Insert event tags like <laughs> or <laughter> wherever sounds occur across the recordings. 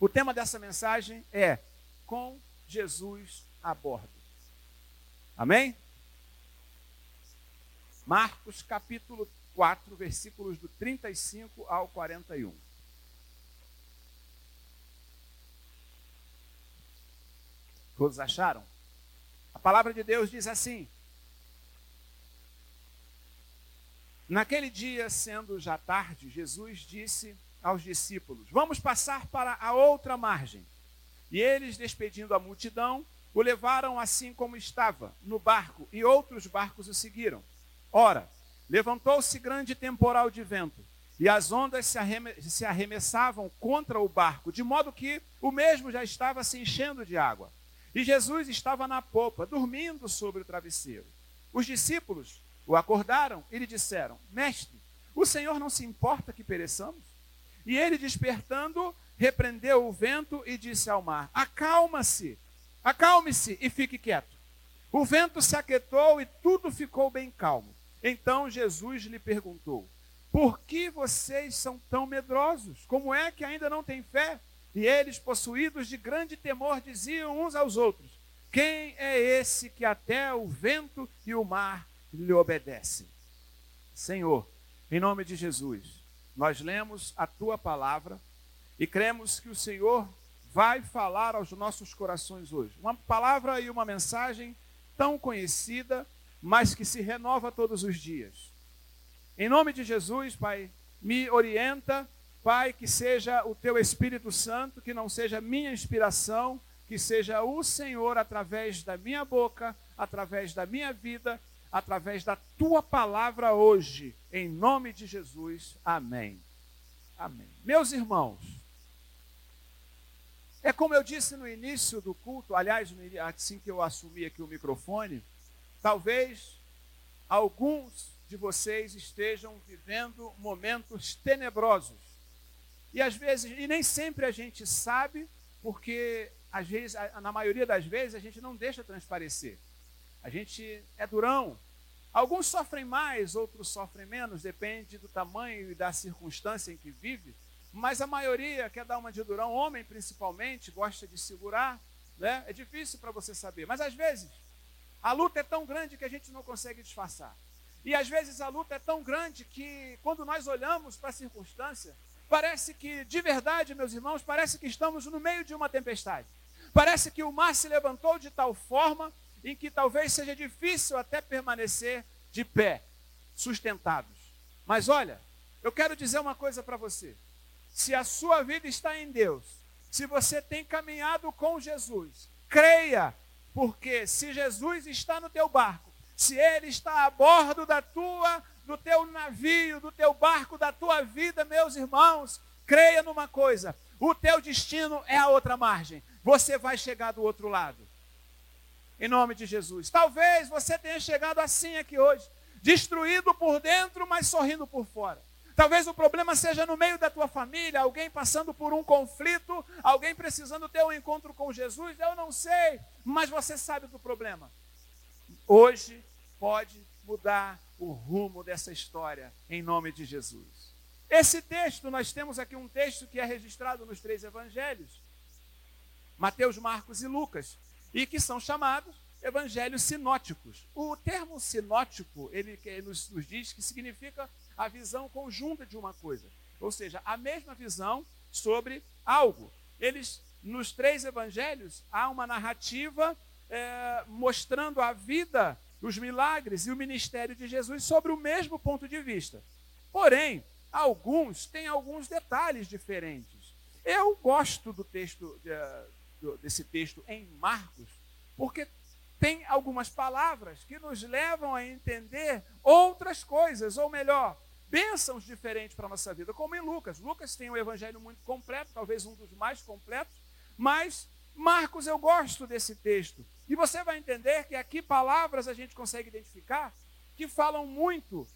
O tema dessa mensagem é Com Jesus a bordo. Amém? Marcos capítulo 4, versículos do 35 ao 41. Todos acharam? A palavra de Deus diz assim: Naquele dia, sendo já tarde, Jesus disse aos discípulos: Vamos passar para a outra margem. E eles, despedindo a multidão, o levaram assim como estava, no barco, e outros barcos o seguiram. Ora, levantou-se grande temporal de vento, e as ondas se, arremessavam contra o barco, de modo que o mesmo já estava se enchendo de água. E Jesus estava na popa, dormindo sobre o travesseiro. Os discípulos o acordaram e lhe disseram: Mestre, o Senhor não se importa que pereçamos? E ele, despertando, repreendeu o vento e disse ao mar: Acalma-se, acalme-se e fique quieto. O vento se aquietou e tudo ficou bem calmo. Então Jesus lhe perguntou: Por que vocês são tão medrosos? Como é que ainda não têm fé? E eles, possuídos de grande temor, diziam uns aos outros: Quem é esse que até o vento e o mar lhe obedecem? Senhor, em nome de Jesus, nós lemos a tua palavra e cremos que o Senhor vai falar aos nossos corações hoje. Uma palavra e uma mensagem tão conhecida, mas que se renova todos os dias. Em nome de Jesus, Pai, me orienta Pai, que seja o teu Espírito Santo, que não seja minha inspiração, que seja o Senhor através da minha boca, através da minha vida, através da tua palavra hoje, em nome de Jesus. Amém. Amém. Meus irmãos, é como eu disse no início do culto, aliás, assim que eu assumi aqui o microfone, talvez alguns de vocês estejam vivendo momentos tenebrosos e às vezes, e nem sempre a gente sabe, porque às vezes, na maioria das vezes, a gente não deixa transparecer. A gente é durão. Alguns sofrem mais, outros sofrem menos, depende do tamanho e da circunstância em que vive. Mas a maioria quer dar uma de durão, homem principalmente, gosta de segurar. Né? É difícil para você saber. Mas às vezes, a luta é tão grande que a gente não consegue disfarçar. E às vezes a luta é tão grande que, quando nós olhamos para a circunstância, Parece que, de verdade, meus irmãos, parece que estamos no meio de uma tempestade. Parece que o mar se levantou de tal forma em que talvez seja difícil até permanecer de pé, sustentados. Mas olha, eu quero dizer uma coisa para você. Se a sua vida está em Deus, se você tem caminhado com Jesus, creia, porque se Jesus está no teu barco, se ele está a bordo da tua do teu navio, do teu barco, da tua vida, meus irmãos, creia numa coisa: o teu destino é a outra margem. Você vai chegar do outro lado. Em nome de Jesus. Talvez você tenha chegado assim aqui hoje, destruído por dentro, mas sorrindo por fora. Talvez o problema seja no meio da tua família, alguém passando por um conflito, alguém precisando ter um encontro com Jesus. Eu não sei, mas você sabe do problema. Hoje pode mudar o rumo dessa história, em nome de Jesus. Esse texto, nós temos aqui um texto que é registrado nos três evangelhos, Mateus, Marcos e Lucas, e que são chamados evangelhos sinóticos. O termo sinótico, ele, nos, nos diz que significa a visão conjunta de uma coisa, ou seja, a mesma visão sobre algo. Eles, nos três evangelhos, há uma narrativa é, mostrando a vida os milagres e o ministério de Jesus sobre o mesmo ponto de vista. Porém, alguns têm alguns detalhes diferentes. Eu gosto do texto desse texto em Marcos, porque tem algumas palavras que nos levam a entender outras coisas, ou melhor, bênçãos diferentes para a nossa vida, como em Lucas. Lucas tem um evangelho muito completo, talvez um dos mais completos, mas Marcos, eu gosto desse texto, e você vai entender que aqui palavras a gente consegue identificar que falam muito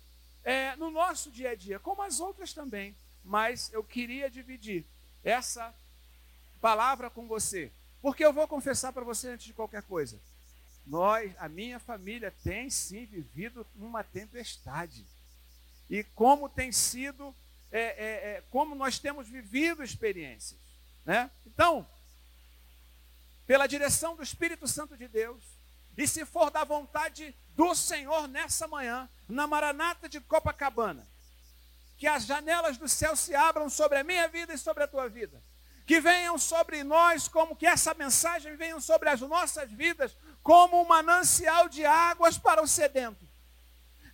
é, no nosso dia a dia, como as outras também. Mas eu queria dividir essa palavra com você, porque eu vou confessar para você antes de qualquer coisa. Nós, a minha família tem sim vivido uma tempestade. E como tem sido, é, é, é como nós temos vivido experiências. Né? Então, pela direção do Espírito Santo de Deus, e se for da vontade do Senhor nessa manhã, na Maranata de Copacabana, que as janelas do céu se abram sobre a minha vida e sobre a tua vida. Que venham sobre nós, como que essa mensagem venha sobre as nossas vidas, como um manancial de águas para o sedento.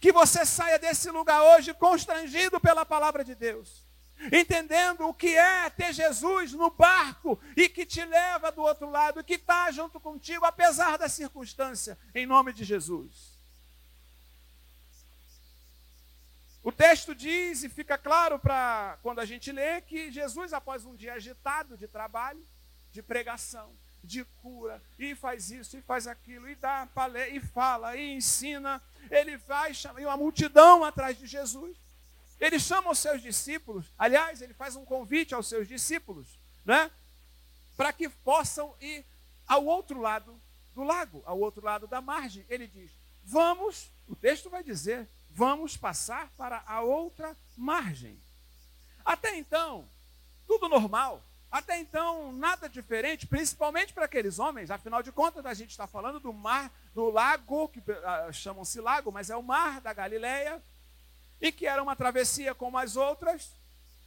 Que você saia desse lugar hoje constrangido pela palavra de Deus entendendo o que é ter Jesus no barco e que te leva do outro lado, que está junto contigo, apesar da circunstância, em nome de Jesus. O texto diz, e fica claro para quando a gente lê, que Jesus, após um dia agitado de trabalho, de pregação, de cura, e faz isso, e faz aquilo, e dá palé, e fala, e ensina, ele vai chamar uma multidão atrás de Jesus. Ele chama os seus discípulos, aliás, ele faz um convite aos seus discípulos, né? Para que possam ir ao outro lado do lago, ao outro lado da margem. Ele diz: Vamos, o texto vai dizer, vamos passar para a outra margem. Até então, tudo normal. Até então, nada diferente, principalmente para aqueles homens. Afinal de contas, a gente está falando do mar, do lago, que uh, chamam-se lago, mas é o mar da Galileia, e que era uma travessia como as outras,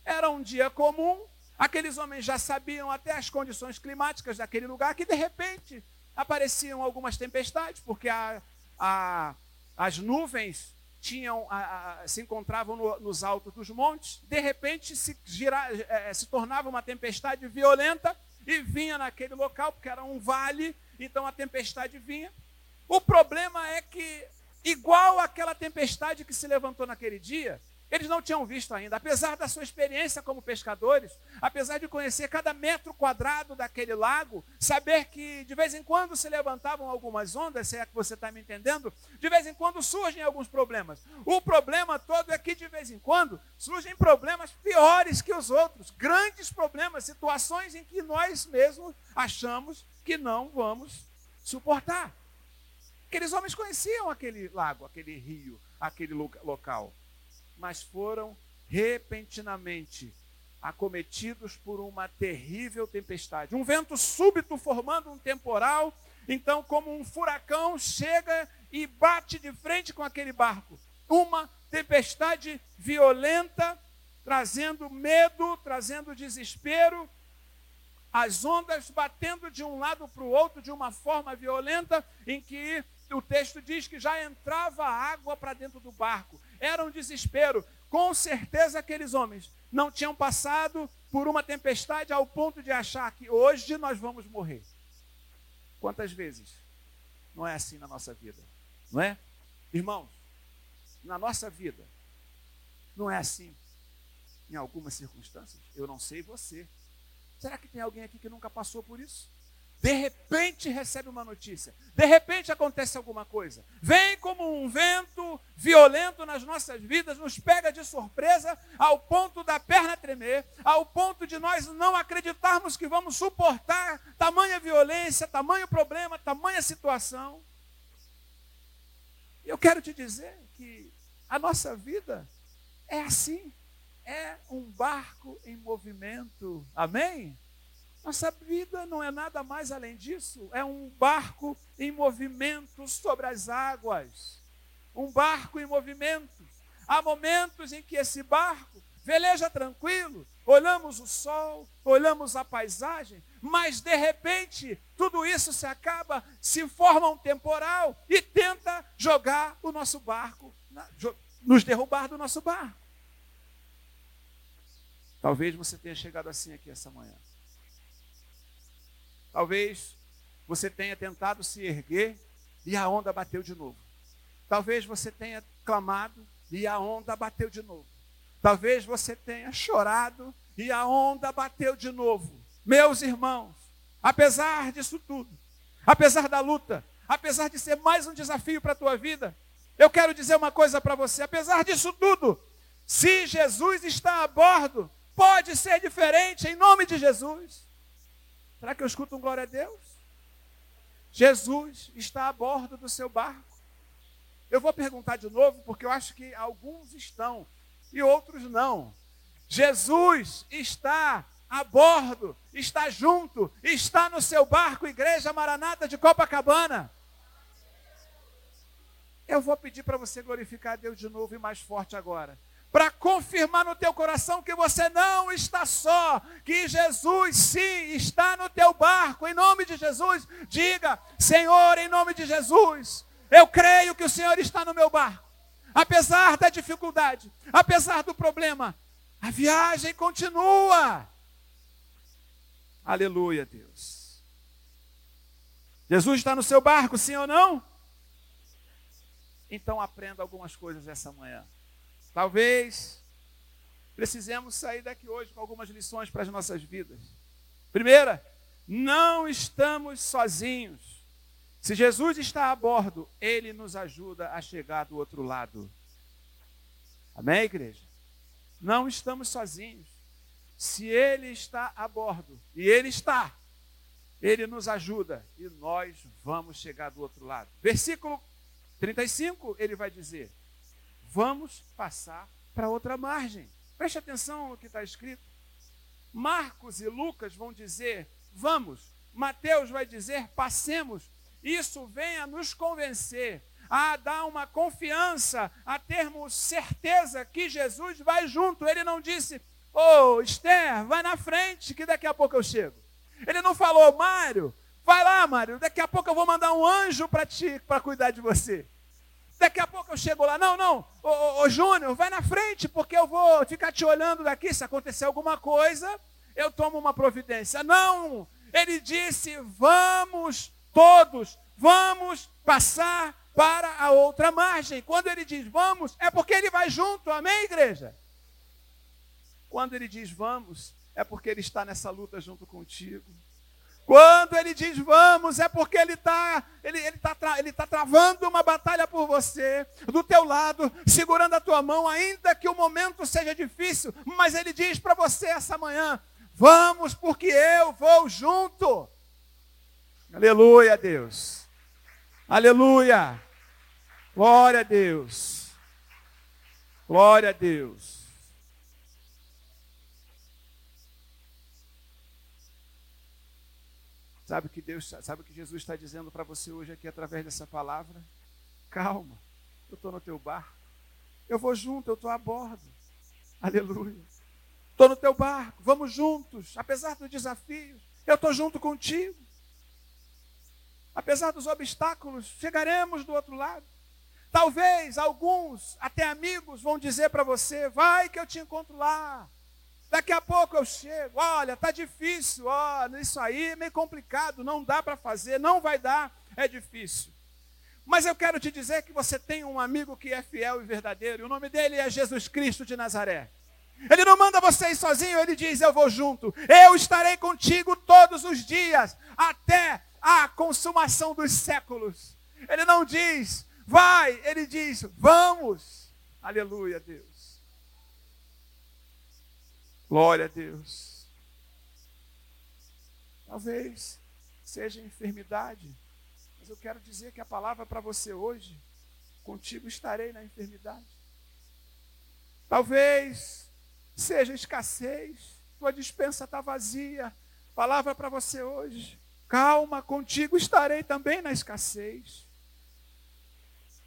era um dia comum, aqueles homens já sabiam até as condições climáticas daquele lugar, que de repente apareciam algumas tempestades, porque a, a, as nuvens tinham, a, se encontravam no, nos altos dos montes, de repente se, gira, é, se tornava uma tempestade violenta e vinha naquele local, porque era um vale, então a tempestade vinha. O problema é que igual aquela tempestade que se levantou naquele dia, eles não tinham visto ainda, apesar da sua experiência como pescadores, apesar de conhecer cada metro quadrado daquele lago, saber que de vez em quando se levantavam algumas ondas, se é que você está me entendendo, de vez em quando surgem alguns problemas. O problema todo é que de vez em quando surgem problemas piores que os outros, grandes problemas, situações em que nós mesmos achamos que não vamos suportar. Aqueles homens conheciam aquele lago, aquele rio, aquele local, mas foram repentinamente acometidos por uma terrível tempestade. Um vento súbito formando um temporal, então, como um furacão, chega e bate de frente com aquele barco. Uma tempestade violenta, trazendo medo, trazendo desespero, as ondas batendo de um lado para o outro de uma forma violenta, em que o texto diz que já entrava água para dentro do barco. Era um desespero. Com certeza aqueles homens não tinham passado por uma tempestade ao ponto de achar que hoje nós vamos morrer. Quantas vezes não é assim na nossa vida? Não é? Irmãos, na nossa vida, não é assim em algumas circunstâncias? Eu não sei você. Será que tem alguém aqui que nunca passou por isso? De repente recebe uma notícia, de repente acontece alguma coisa, vem como um vento violento nas nossas vidas, nos pega de surpresa ao ponto da perna tremer, ao ponto de nós não acreditarmos que vamos suportar tamanha violência, tamanho problema, tamanha situação. Eu quero te dizer que a nossa vida é assim, é um barco em movimento, amém? Nossa vida não é nada mais além disso. É um barco em movimento sobre as águas. Um barco em movimento. Há momentos em que esse barco veleja tranquilo, olhamos o sol, olhamos a paisagem, mas de repente tudo isso se acaba, se forma um temporal e tenta jogar o nosso barco, nos derrubar do nosso barco. Talvez você tenha chegado assim aqui essa manhã. Talvez você tenha tentado se erguer e a onda bateu de novo. Talvez você tenha clamado e a onda bateu de novo. Talvez você tenha chorado e a onda bateu de novo. Meus irmãos, apesar disso tudo, apesar da luta, apesar de ser mais um desafio para a tua vida, eu quero dizer uma coisa para você: apesar disso tudo, se Jesus está a bordo, pode ser diferente em nome de Jesus. Será que eu escuto um glória a Deus? Jesus está a bordo do seu barco. Eu vou perguntar de novo, porque eu acho que alguns estão e outros não. Jesus está a bordo, está junto, está no seu barco, Igreja Maranata de Copacabana. Eu vou pedir para você glorificar a Deus de novo e mais forte agora. Para confirmar no teu coração que você não está só, que Jesus sim está no teu barco. Em nome de Jesus, diga: Senhor, em nome de Jesus, eu creio que o Senhor está no meu barco. Apesar da dificuldade, apesar do problema, a viagem continua. Aleluia, Deus. Jesus está no seu barco, sim ou não? Então aprenda algumas coisas essa manhã. Talvez precisemos sair daqui hoje com algumas lições para as nossas vidas. Primeira, não estamos sozinhos. Se Jesus está a bordo, ele nos ajuda a chegar do outro lado. Amém, igreja? Não estamos sozinhos se ele está a bordo, e ele está, ele nos ajuda e nós vamos chegar do outro lado. Versículo 35, ele vai dizer: Vamos passar para outra margem. Preste atenção no que está escrito. Marcos e Lucas vão dizer: Vamos. Mateus vai dizer: Passemos. Isso vem a nos convencer a dar uma confiança, a termos certeza que Jesus vai junto. Ele não disse, Ô, oh, Esther, vai na frente, que daqui a pouco eu chego. Ele não falou, Mário, vai lá, Mário, daqui a pouco eu vou mandar um anjo para ti, para cuidar de você. Daqui a pouco eu chego lá. Não, não, ô, ô, ô Júnior, vai na frente, porque eu vou ficar te olhando daqui. Se acontecer alguma coisa, eu tomo uma providência. Não, ele disse: vamos todos, vamos passar para a outra margem. Quando ele diz vamos, é porque ele vai junto, amém, igreja? Quando ele diz vamos, é porque ele está nessa luta junto contigo. Quando ele diz vamos, é porque ele está ele, ele tá, ele tá travando uma batalha por você, do teu lado, segurando a tua mão, ainda que o momento seja difícil, mas ele diz para você essa manhã: vamos, porque eu vou junto. Aleluia, Deus. Aleluia. Glória a Deus. Glória a Deus. Sabe o que Deus, sabe o que Jesus está dizendo para você hoje aqui através dessa palavra? Calma, eu estou no teu barco. Eu vou junto, eu estou a bordo. Aleluia. Estou no teu barco, vamos juntos, apesar dos desafios, eu estou junto contigo. Apesar dos obstáculos, chegaremos do outro lado. Talvez alguns, até amigos, vão dizer para você: vai que eu te encontro lá. Daqui a pouco eu chego. Olha, tá difícil. Olha, isso aí é meio complicado. Não dá para fazer. Não vai dar. É difícil. Mas eu quero te dizer que você tem um amigo que é fiel e verdadeiro. E o nome dele é Jesus Cristo de Nazaré. Ele não manda você ir sozinho, ele diz: Eu vou junto. Eu estarei contigo todos os dias, até a consumação dos séculos. Ele não diz, vai, ele diz, vamos. Aleluia, Deus. Glória a Deus. Talvez seja enfermidade, mas eu quero dizer que a palavra para você hoje, contigo estarei na enfermidade. Talvez seja escassez, tua dispensa está vazia. Palavra para você hoje, calma, contigo estarei também na escassez.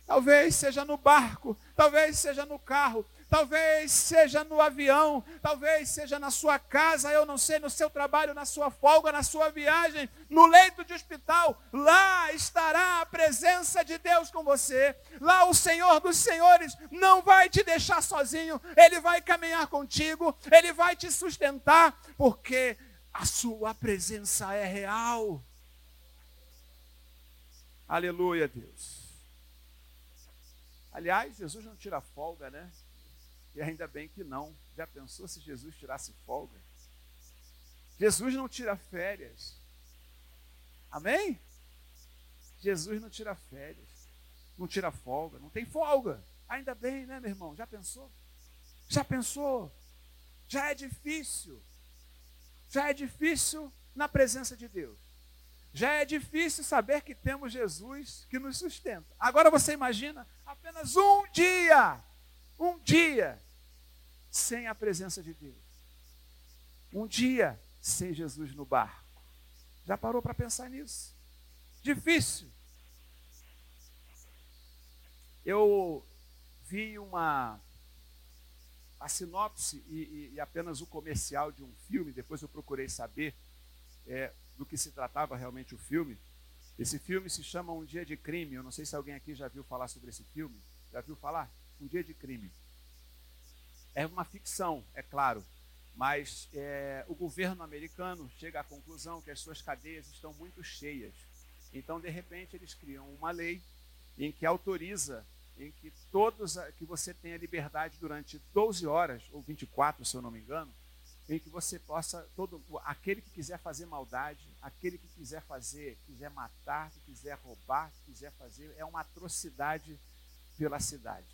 Talvez seja no barco, talvez seja no carro, talvez seja no avião, talvez seja na sua casa, eu não sei, no seu trabalho, na sua folga, na sua viagem, no leito de hospital, lá estará a presença de Deus com você. Lá o Senhor dos Senhores não vai te deixar sozinho, ele vai caminhar contigo, ele vai te sustentar, porque a sua presença é real. Aleluia, Deus. Aliás, Jesus não tira folga, né? E ainda bem que não. Já pensou se Jesus tirasse folga? Jesus não tira férias. Amém? Jesus não tira férias. Não tira folga. Não tem folga. Ainda bem, né, meu irmão? Já pensou? Já pensou? Já é difícil. Já é difícil na presença de Deus. Já é difícil saber que temos Jesus que nos sustenta. Agora você imagina apenas um dia, um dia sem a presença de Deus. um dia sem Jesus no barco? Já parou para pensar nisso? Difícil. Eu vi uma a sinopse e, e, e, apenas o comercial de um filme, depois eu procurei saber é, do que se tratava realmente o filme. Esse filme se chama Um Dia de Crime. Eu não sei se alguém aqui já viu falar sobre esse filme. Já viu falar? Um Dia de Crime. É uma ficção, é claro, mas é, o governo americano chega à conclusão que as suas cadeias estão muito cheias. Então, de repente, eles criam uma lei em que autoriza em que todos que você tenha liberdade durante 12 horas ou 24, se eu não me engano, em que você possa todo aquele que quiser fazer maldade, aquele que quiser fazer, quiser matar, que quiser roubar, que quiser fazer, é uma atrocidade pela cidade.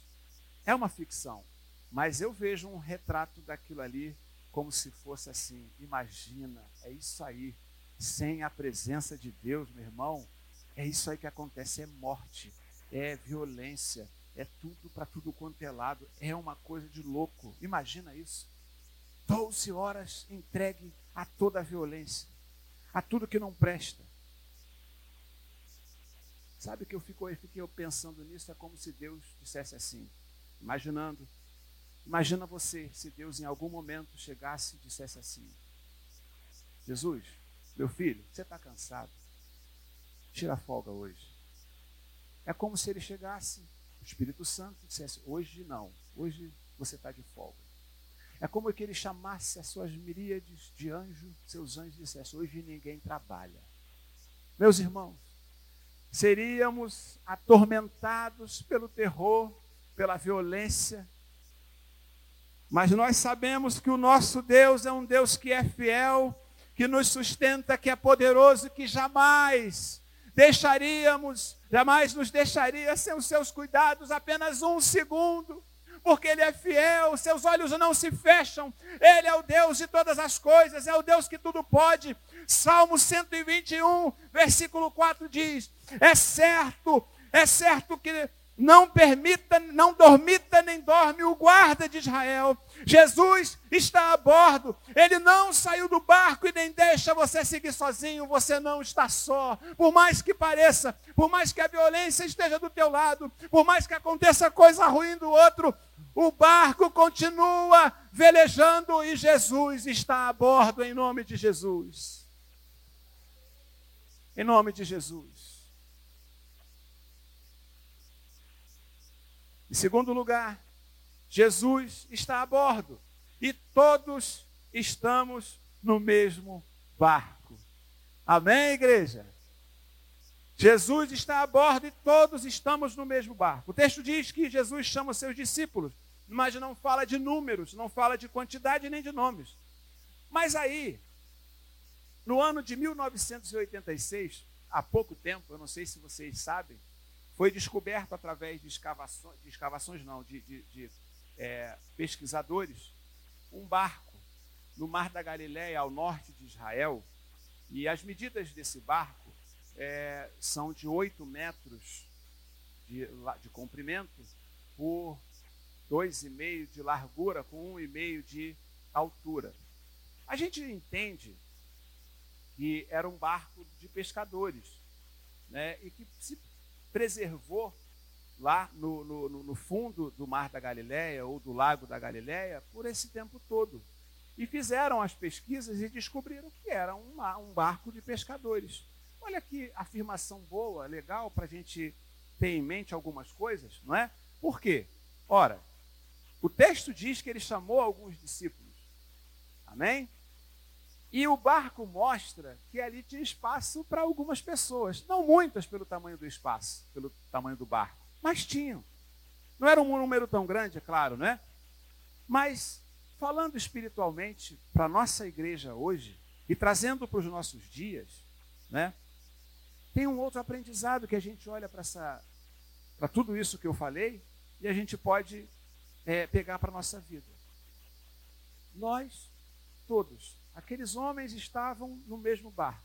É uma ficção, mas eu vejo um retrato daquilo ali como se fosse assim, imagina, é isso aí, sem a presença de Deus, meu irmão, é isso aí que acontece, é morte, é violência, é tudo para tudo quanto é lado, é uma coisa de louco. Imagina isso. 12 horas entregue a toda a violência, a tudo que não presta. Sabe que eu fico, eu fiquei pensando nisso? É como se Deus dissesse assim, imaginando. Imagina você se Deus em algum momento chegasse e dissesse assim: Jesus, meu filho, você está cansado? Tira a folga hoje. É como se ele chegasse, o Espírito Santo dissesse: Hoje não, hoje você está de folga. É como que ele chamasse as suas miríades de anjos, seus anjos, e dissesse: Hoje ninguém trabalha. Meus irmãos, seríamos atormentados pelo terror, pela violência, mas nós sabemos que o nosso Deus é um Deus que é fiel, que nos sustenta, que é poderoso, que jamais deixaríamos, jamais nos deixaria sem os seus cuidados apenas um segundo, porque Ele é fiel, seus olhos não se fecham, Ele é o Deus de todas as coisas, é o Deus que tudo pode. Salmo 121, versículo 4 diz: É certo, é certo que não permita, não dormita nem dorme o guarda de Israel. Jesus está a bordo, ele não saiu do barco e nem deixa você seguir sozinho, você não está só. Por mais que pareça, por mais que a violência esteja do teu lado, por mais que aconteça coisa ruim do outro, o barco continua velejando e Jesus está a bordo em nome de Jesus. Em nome de Jesus. Em segundo lugar, Jesus está a bordo e todos estamos no mesmo barco. Amém, igreja? Jesus está a bordo e todos estamos no mesmo barco. O texto diz que Jesus chama seus discípulos, mas não fala de números, não fala de quantidade nem de nomes. Mas aí, no ano de 1986, há pouco tempo, eu não sei se vocês sabem, foi descoberto através de escavações, de escavações não, de, de, de é, pesquisadores, um barco no Mar da Galileia, ao norte de Israel, e as medidas desse barco é, são de 8 metros de, de comprimento por 2,5 de largura, com 1,5 de altura. A gente entende que era um barco de pescadores, né, e que se preservou lá no, no, no, fundo do Mar da Galileia ou do Lago da Galileia por esse tempo todo. E fizeram as pesquisas e descobriram que era um, um barco de pescadores. Olha que afirmação boa, legal, para a gente ter em mente algumas coisas, não é? Por quê? Ora, o texto diz que ele chamou alguns discípulos. Amém? E o barco mostra que ali tinha espaço para algumas pessoas. Não muitas pelo tamanho do espaço, pelo tamanho do barco, mas tinham. Não era um número tão grande, é claro, né? Mas, falando espiritualmente para a nossa igreja hoje, e trazendo para os nossos dias, né? Tem um outro aprendizado que a gente olha para essa, para tudo isso que eu falei e a gente pode é, pegar para a nossa vida. Nós, todos, Aqueles homens estavam no mesmo barco.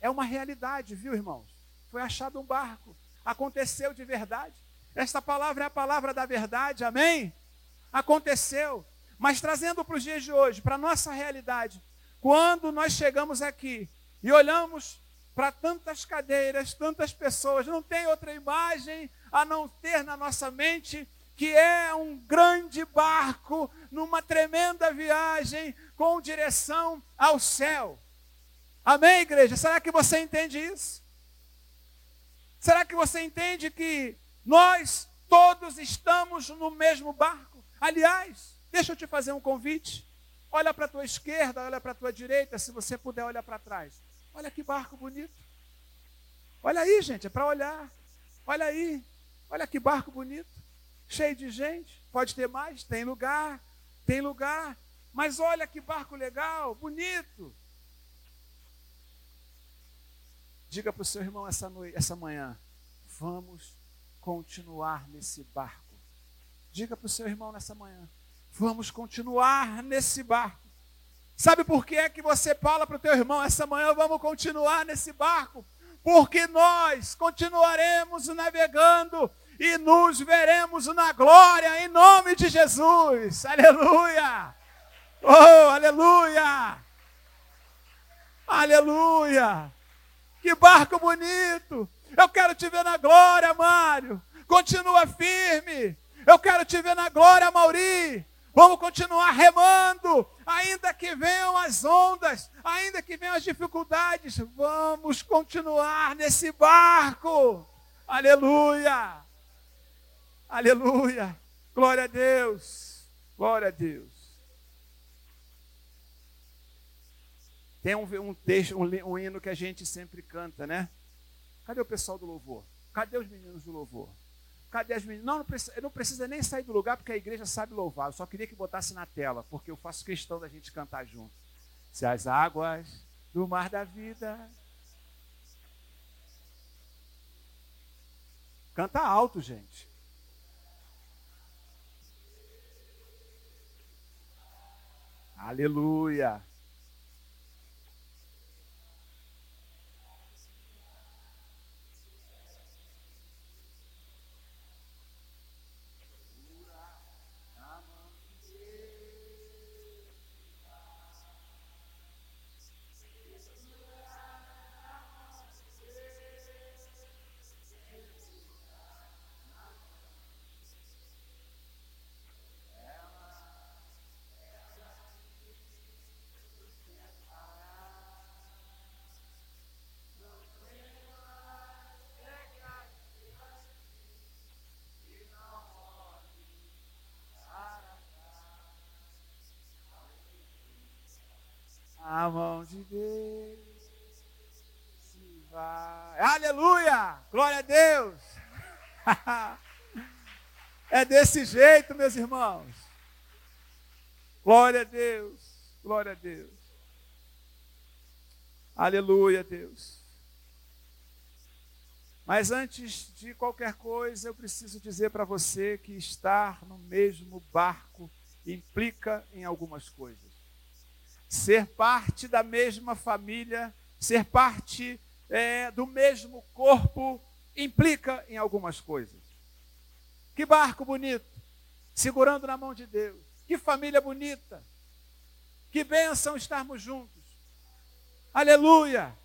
É uma realidade, viu, irmãos? Foi achado um barco. Aconteceu de verdade. Esta palavra é a palavra da verdade, amém? Aconteceu. Mas trazendo para os dias de hoje, para a nossa realidade, quando nós chegamos aqui e olhamos para tantas cadeiras, tantas pessoas, não tem outra imagem a não ter na nossa mente que é um grande barco numa tremenda viagem com direção ao céu. Amém, igreja? Será que você entende isso? Será que você entende que nós todos estamos no mesmo barco? Aliás, deixa eu te fazer um convite. Olha para a tua esquerda, olha para a tua direita, se você puder olhar para trás. Olha que barco bonito. Olha aí, gente, é para olhar. Olha aí. Olha que barco bonito. Cheio de gente. Pode ter mais? Tem lugar. Tem lugar. Mas olha que barco legal, bonito. Diga para o seu irmão essa, noite, essa manhã: vamos continuar nesse barco. Diga para o seu irmão nessa manhã: vamos continuar nesse barco. Sabe por que é que você fala para o teu irmão essa manhã, vamos continuar nesse barco? Porque nós continuaremos navegando e nos veremos na glória em nome de Jesus. Aleluia! Oh, aleluia! Aleluia! Que barco bonito! Eu quero te ver na glória, Mário. Continua firme. Eu quero te ver na glória, Mauri. Vamos continuar remando, ainda que venham as ondas, ainda que venham as dificuldades. Vamos continuar nesse barco. Aleluia. Aleluia. Glória a Deus. Glória a Deus. Tem um, um texto, um, um hino que a gente sempre canta, né? Cadê o pessoal do louvor? Cadê os meninos do louvor? Cadê as meninas? Não, não precisa, não precisa nem sair do lugar, porque a igreja sabe louvar. Eu só queria que botasse na tela, porque eu faço questão da gente cantar junto. Se as águas do mar da vida. Canta alto, gente. Aleluia. A mão de Deus se vai. Aleluia! Glória a Deus! <laughs> é desse jeito, meus irmãos. Glória a Deus. Glória a Deus. Aleluia, Deus. Mas antes de qualquer coisa, eu preciso dizer para você que estar no mesmo barco implica em algumas coisas ser parte da mesma família, ser parte é, do mesmo corpo, implica em algumas coisas. Que barco bonito, segurando na mão de Deus. Que família bonita. Que bênção estarmos juntos. Aleluia.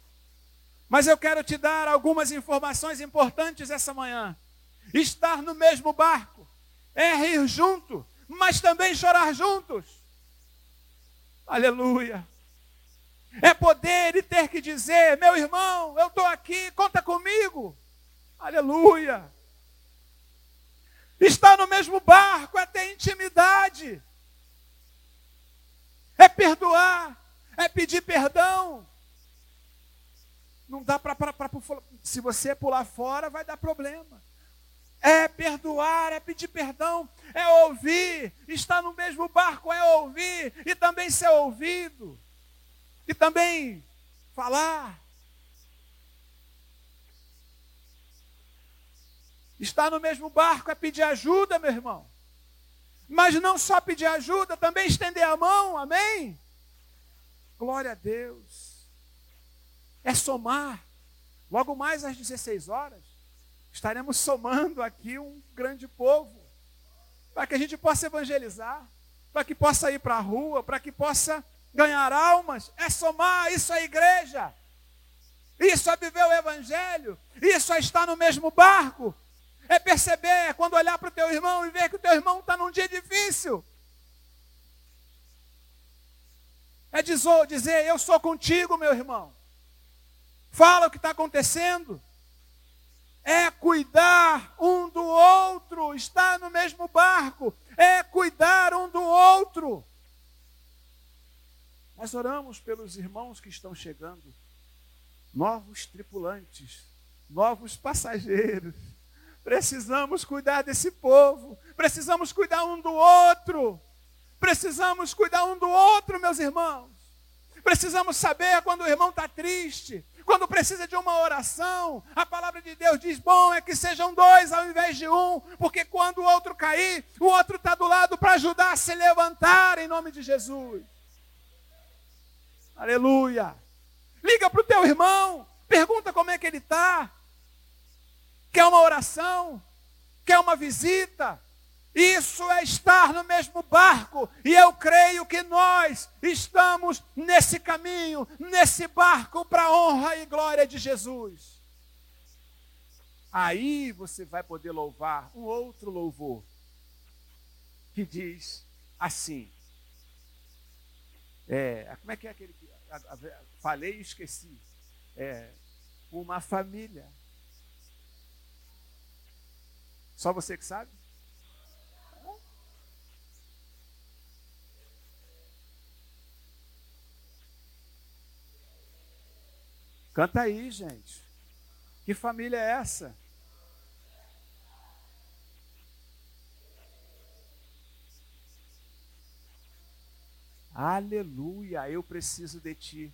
Mas eu quero te dar algumas informações importantes essa manhã. Estar no mesmo barco é rir junto, mas também chorar juntos. Aleluia. É poder e ter que dizer: meu irmão, eu estou aqui, conta comigo. Aleluia. Está no mesmo barco, é ter intimidade, é perdoar, é pedir perdão. Não dá para. Se você pular fora, vai dar problema é perdoar, é pedir perdão, é ouvir, estar no mesmo barco é ouvir e também ser ouvido, e também falar. Estar no mesmo barco é pedir ajuda, meu irmão. Mas não só pedir ajuda, também estender a mão, amém? Glória a Deus. É somar. Logo mais às 16 horas, estaremos somando aqui um grande povo, para que a gente possa evangelizar, para que possa ir para a rua, para que possa ganhar almas, é somar, isso é igreja. Isso é viver o evangelho, isso é estar no mesmo barco. É perceber, é quando olhar para o teu irmão e ver que o teu irmão está num dia difícil. É dizer, eu sou contigo, meu irmão. Fala o que está acontecendo. É cuidar um do outro, estar no mesmo barco. É cuidar um do outro. Nós oramos pelos irmãos que estão chegando, novos tripulantes, novos passageiros. Precisamos cuidar desse povo, precisamos cuidar um do outro. Precisamos cuidar um do outro, meus irmãos. Precisamos saber quando o irmão está triste, quando precisa de uma oração. A palavra de Deus diz: bom é que sejam dois ao invés de um, porque quando o outro cair, o outro está do lado para ajudar a se levantar em nome de Jesus. Aleluia. Liga para o teu irmão, pergunta como é que ele está. Quer uma oração? Quer uma visita? Isso é estar no mesmo barco, e eu creio que nós estamos nesse caminho, nesse barco para a honra e glória de Jesus. Aí você vai poder louvar um outro louvor, que diz assim: é, como é que é aquele que falei e esqueci? É, uma família. Só você que sabe? Canta aí, gente. Que família é essa? Aleluia, eu preciso de ti.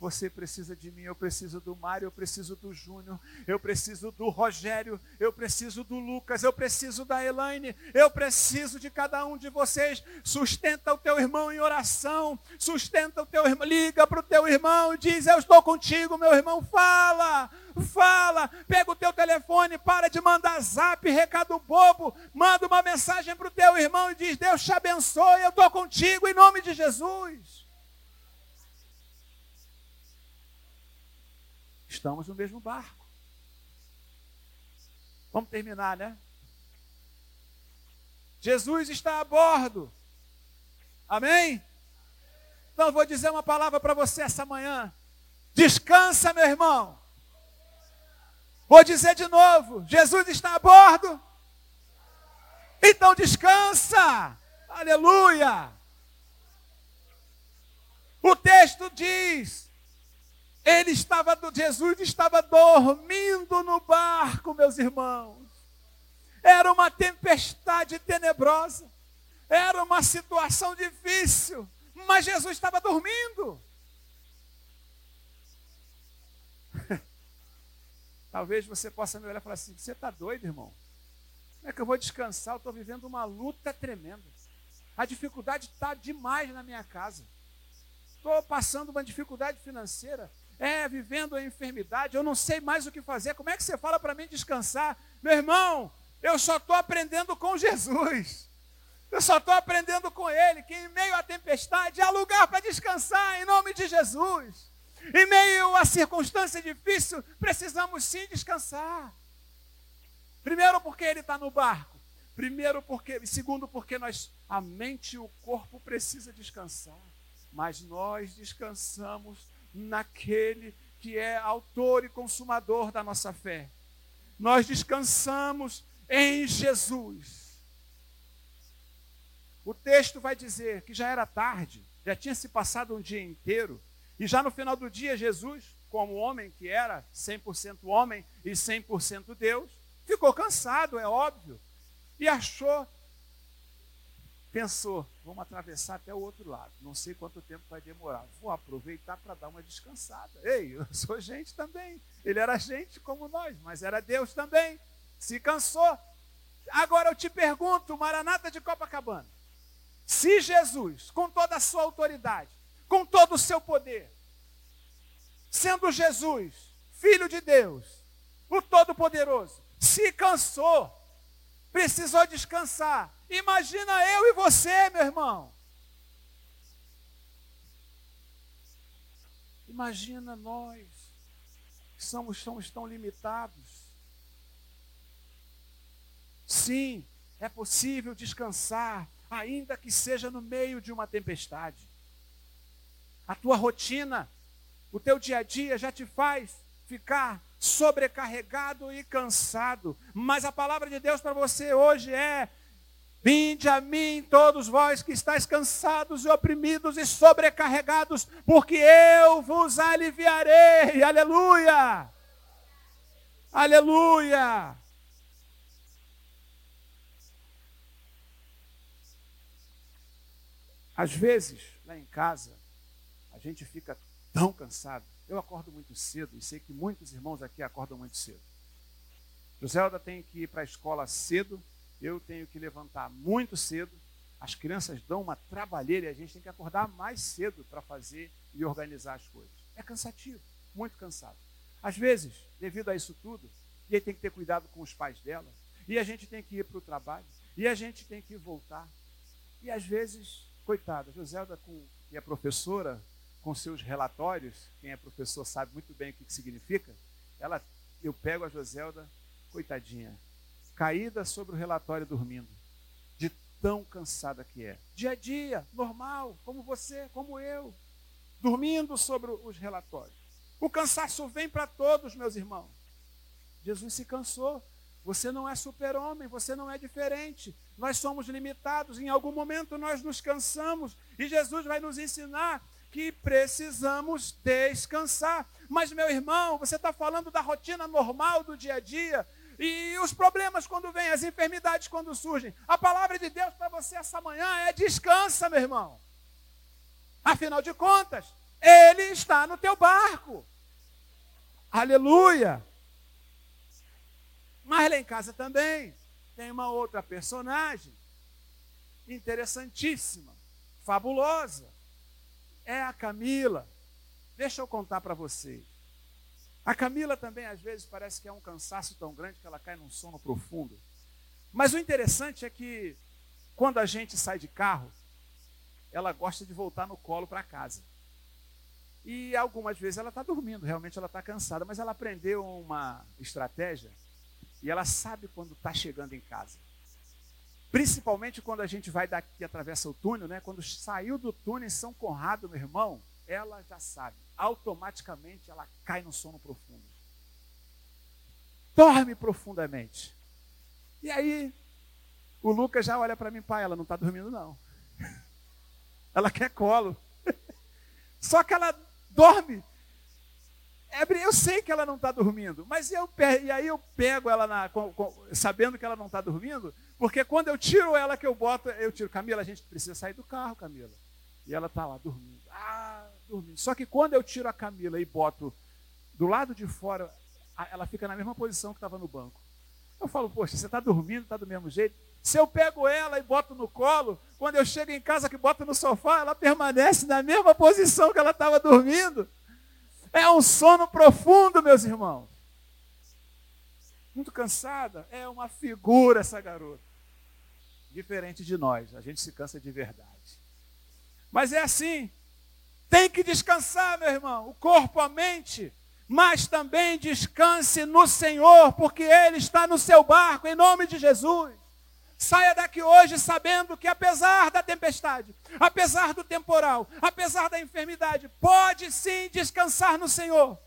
Você precisa de mim, eu preciso do Mário, eu preciso do Júnior, eu preciso do Rogério, eu preciso do Lucas, eu preciso da Elaine, eu preciso de cada um de vocês. Sustenta o teu irmão em oração, sustenta o teu irmão, liga para o teu irmão e diz: Eu estou contigo, meu irmão, fala, fala, pega o teu telefone, para de mandar zap, recado bobo, manda uma mensagem para o teu irmão e diz: Deus te abençoe, eu estou contigo em nome de Jesus. Estamos no mesmo barco. Vamos terminar, né? Jesus está a bordo. Amém? Então vou dizer uma palavra para você essa manhã. Descansa, meu irmão. Vou dizer de novo: Jesus está a bordo. Então descansa. Aleluia. O texto diz: ele estava, Jesus estava dormindo no barco, meus irmãos. Era uma tempestade tenebrosa. Era uma situação difícil. Mas Jesus estava dormindo. <laughs> Talvez você possa me olhar e falar assim: você está doido, irmão? Como é que eu vou descansar? Eu estou vivendo uma luta tremenda. A dificuldade está demais na minha casa. Estou passando uma dificuldade financeira é, vivendo a enfermidade, eu não sei mais o que fazer. Como é que você fala para mim descansar? Meu irmão, eu só estou aprendendo com Jesus. Eu só estou aprendendo com Ele, que em meio à tempestade há lugar para descansar, em nome de Jesus. Em meio à circunstância difícil, precisamos sim descansar. Primeiro, porque Ele está no barco. Primeiro, porque. Segundo, porque nós, a mente e o corpo precisa descansar. Mas nós descansamos naquele que é autor e consumador da nossa fé. Nós descansamos em Jesus. O texto vai dizer que já era tarde, já tinha se passado um dia inteiro, e já no final do dia, Jesus, como homem que era 100% homem e 100% Deus, ficou cansado, é óbvio, e achou Pensou, vamos atravessar até o outro lado. Não sei quanto tempo vai demorar. Vou aproveitar para dar uma descansada. Ei, eu <laughs> sou gente também. Ele era gente como nós, mas era Deus também. Se cansou. Agora eu te pergunto, Maranata de Copacabana. Se Jesus, com toda a sua autoridade, com todo o seu poder, sendo Jesus, Filho de Deus, o Todo-Poderoso, se cansou, precisou descansar, Imagina eu e você, meu irmão. Imagina nós, que somos, somos tão limitados. Sim, é possível descansar, ainda que seja no meio de uma tempestade. A tua rotina, o teu dia a dia já te faz ficar sobrecarregado e cansado. Mas a palavra de Deus para você hoje é: Vinde a mim, todos vós que estáis cansados e oprimidos e sobrecarregados, porque eu vos aliviarei. Aleluia! Aleluia! Às vezes, lá em casa, a gente fica tão cansado. Eu acordo muito cedo e sei que muitos irmãos aqui acordam muito cedo. Joselda tem que ir para a escola cedo eu tenho que levantar muito cedo, as crianças dão uma trabalheira e a gente tem que acordar mais cedo para fazer e organizar as coisas. É cansativo, muito cansado. Às vezes, devido a isso tudo, e aí tem que ter cuidado com os pais dela, e a gente tem que ir para o trabalho, e a gente tem que voltar. E às vezes, coitada, Joselda, com, que é professora, com seus relatórios, quem é professor sabe muito bem o que, que significa, ela, eu pego a Joselda, coitadinha, caída sobre o relatório dormindo, de tão cansada que é. Dia a dia, normal, como você, como eu, dormindo sobre os relatórios. O cansaço vem para todos, meus irmãos. Jesus se cansou. Você não é super-homem, você não é diferente. Nós somos limitados, em algum momento nós nos cansamos e Jesus vai nos ensinar que precisamos descansar. Mas, meu irmão, você está falando da rotina normal do dia a dia, e os problemas quando vêm, as enfermidades quando surgem. A palavra de Deus para você essa manhã é descansa, meu irmão. Afinal de contas, Ele está no teu barco. Aleluia. Mas lá em casa também tem uma outra personagem interessantíssima, fabulosa. É a Camila. Deixa eu contar para vocês. A Camila também, às vezes, parece que é um cansaço tão grande que ela cai num sono profundo. Mas o interessante é que, quando a gente sai de carro, ela gosta de voltar no colo para casa. E algumas vezes ela está dormindo, realmente ela está cansada, mas ela aprendeu uma estratégia e ela sabe quando está chegando em casa. Principalmente quando a gente vai daqui, atravessa o túnel, né? Quando saiu do túnel em São Conrado, meu irmão, ela já sabe automaticamente ela cai no sono profundo. Dorme profundamente. E aí, o Lucas já olha para mim, pai, ela não está dormindo, não. <laughs> Ela quer colo. <laughs> Só que ela dorme. É, eu sei que ela não está dormindo, mas eu e aí eu pego ela na, com, com, sabendo que ela não está dormindo, porque quando eu tiro ela que eu boto, eu tiro, Camila, a gente precisa sair do carro, Camila. E ela está lá dormindo. Ah, Só que quando eu tiro a Camila e boto do lado de fora, ela fica na mesma posição que estava no banco. Eu falo, poxa, você está dormindo, está do mesmo jeito? Se eu pego ela e boto no colo, quando eu chego em casa que boto no sofá, ela permanece na mesma posição que ela estava dormindo. É um sono profundo, meus irmãos. Muito cansada. É uma figura essa garota. Diferente de nós, a gente se cansa de verdade. Mas é assim. Tem que descansar, meu irmão, o corpo, a mente, mas também descanse no Senhor, porque Ele está no seu barco, em nome de Jesus. Saia daqui hoje sabendo que, apesar da tempestade, apesar do temporal, apesar da enfermidade, pode sim descansar no Senhor.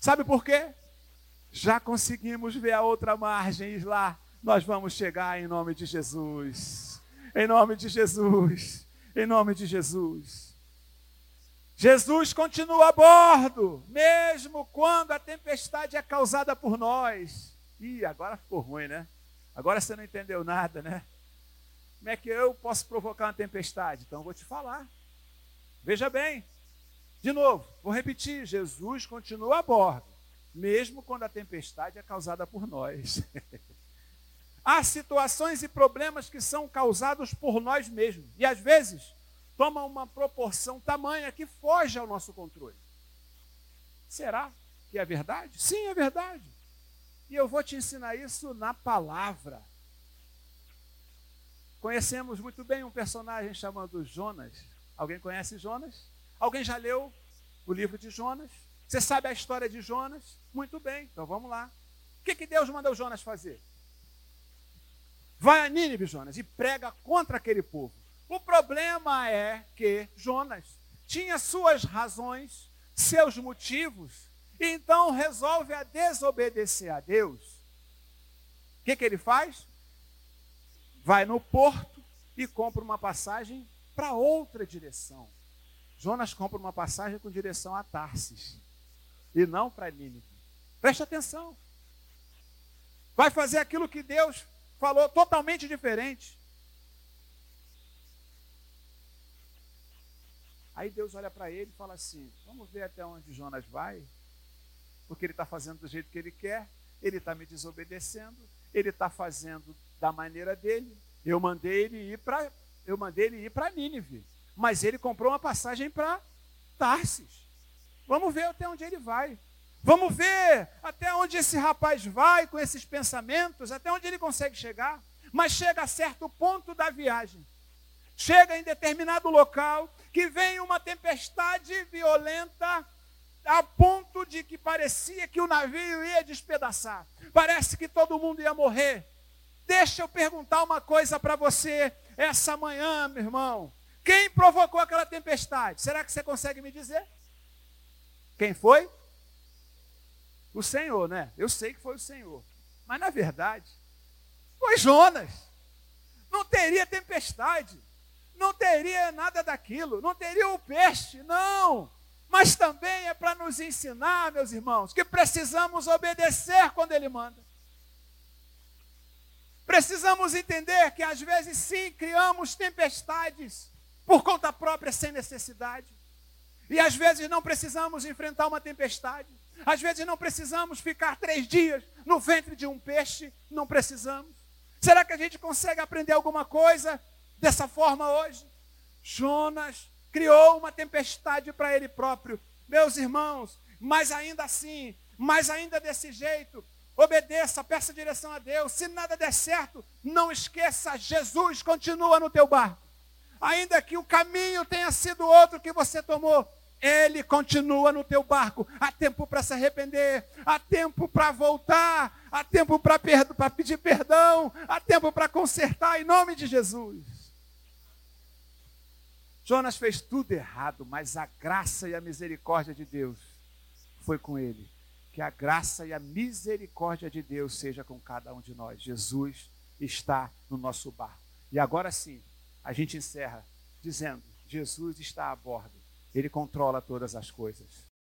Sabe por quê? Já conseguimos ver a outra margem e lá nós vamos chegar em nome de Jesus. Em nome de Jesus. Em nome de Jesus. Jesus continua a bordo, mesmo quando a tempestade é causada por nós. Ih, agora ficou ruim, né? Agora você não entendeu nada, né? Como é que eu posso provocar uma tempestade? Então vou te falar. Veja bem, de novo, vou repetir: Jesus continua a bordo, mesmo quando a tempestade é causada por nós. <laughs> Há situações e problemas que são causados por nós mesmos. E às vezes toma uma proporção tamanha que foge ao nosso controle. Será que é verdade? Sim, é verdade. E eu vou te ensinar isso na palavra. Conhecemos muito bem um personagem chamado Jonas. Alguém conhece Jonas? Alguém já leu o livro de Jonas. Você sabe a história de Jonas? Muito bem, então vamos lá. O que, que Deus mandou Jonas fazer? Vai a Nínive, Jonas, e prega contra aquele povo. O problema é que Jonas tinha suas razões, seus motivos, e então resolve a desobedecer a Deus. O que, que ele faz? Vai no porto e compra uma passagem para outra direção. Jonas compra uma passagem com direção a Tarsis e não para Nínive. Preste atenção. Vai fazer aquilo que Deus falou totalmente diferente. Aí Deus olha para ele e fala assim: Vamos ver até onde Jonas vai, porque ele está fazendo do jeito que ele quer, ele está me desobedecendo, ele está fazendo da maneira dele. Eu mandei ele ir para eu mandei ele ir para Nínive, mas ele comprou uma passagem para Tarsis. Vamos ver até onde ele vai. Vamos ver até onde esse rapaz vai com esses pensamentos, até onde ele consegue chegar. Mas chega a certo ponto da viagem. Chega em determinado local que vem uma tempestade violenta a ponto de que parecia que o navio ia despedaçar. Parece que todo mundo ia morrer. Deixa eu perguntar uma coisa para você essa manhã, meu irmão. Quem provocou aquela tempestade? Será que você consegue me dizer? Quem foi? O Senhor, né? Eu sei que foi o Senhor. Mas na verdade, foi Jonas. Não teria tempestade. Não teria nada daquilo. Não teria o peixe. Não. Mas também é para nos ensinar, meus irmãos, que precisamos obedecer quando Ele manda. Precisamos entender que às vezes sim criamos tempestades por conta própria sem necessidade. E às vezes não precisamos enfrentar uma tempestade. Às vezes não precisamos ficar três dias no ventre de um peixe. Não precisamos. Será que a gente consegue aprender alguma coisa dessa forma hoje? Jonas criou uma tempestade para ele próprio. Meus irmãos, mas ainda assim, mas ainda desse jeito, obedeça, peça direção a Deus. Se nada der certo, não esqueça, Jesus continua no teu barco. Ainda que o caminho tenha sido outro que você tomou, ele continua no teu barco. Há tempo para se arrepender, há tempo para voltar, há tempo para pedir perdão, há tempo para consertar em nome de Jesus. Jonas fez tudo errado, mas a graça e a misericórdia de Deus foi com ele. Que a graça e a misericórdia de Deus seja com cada um de nós. Jesus está no nosso barco. E agora sim, a gente encerra dizendo: Jesus está a bordo ele controla todas as coisas.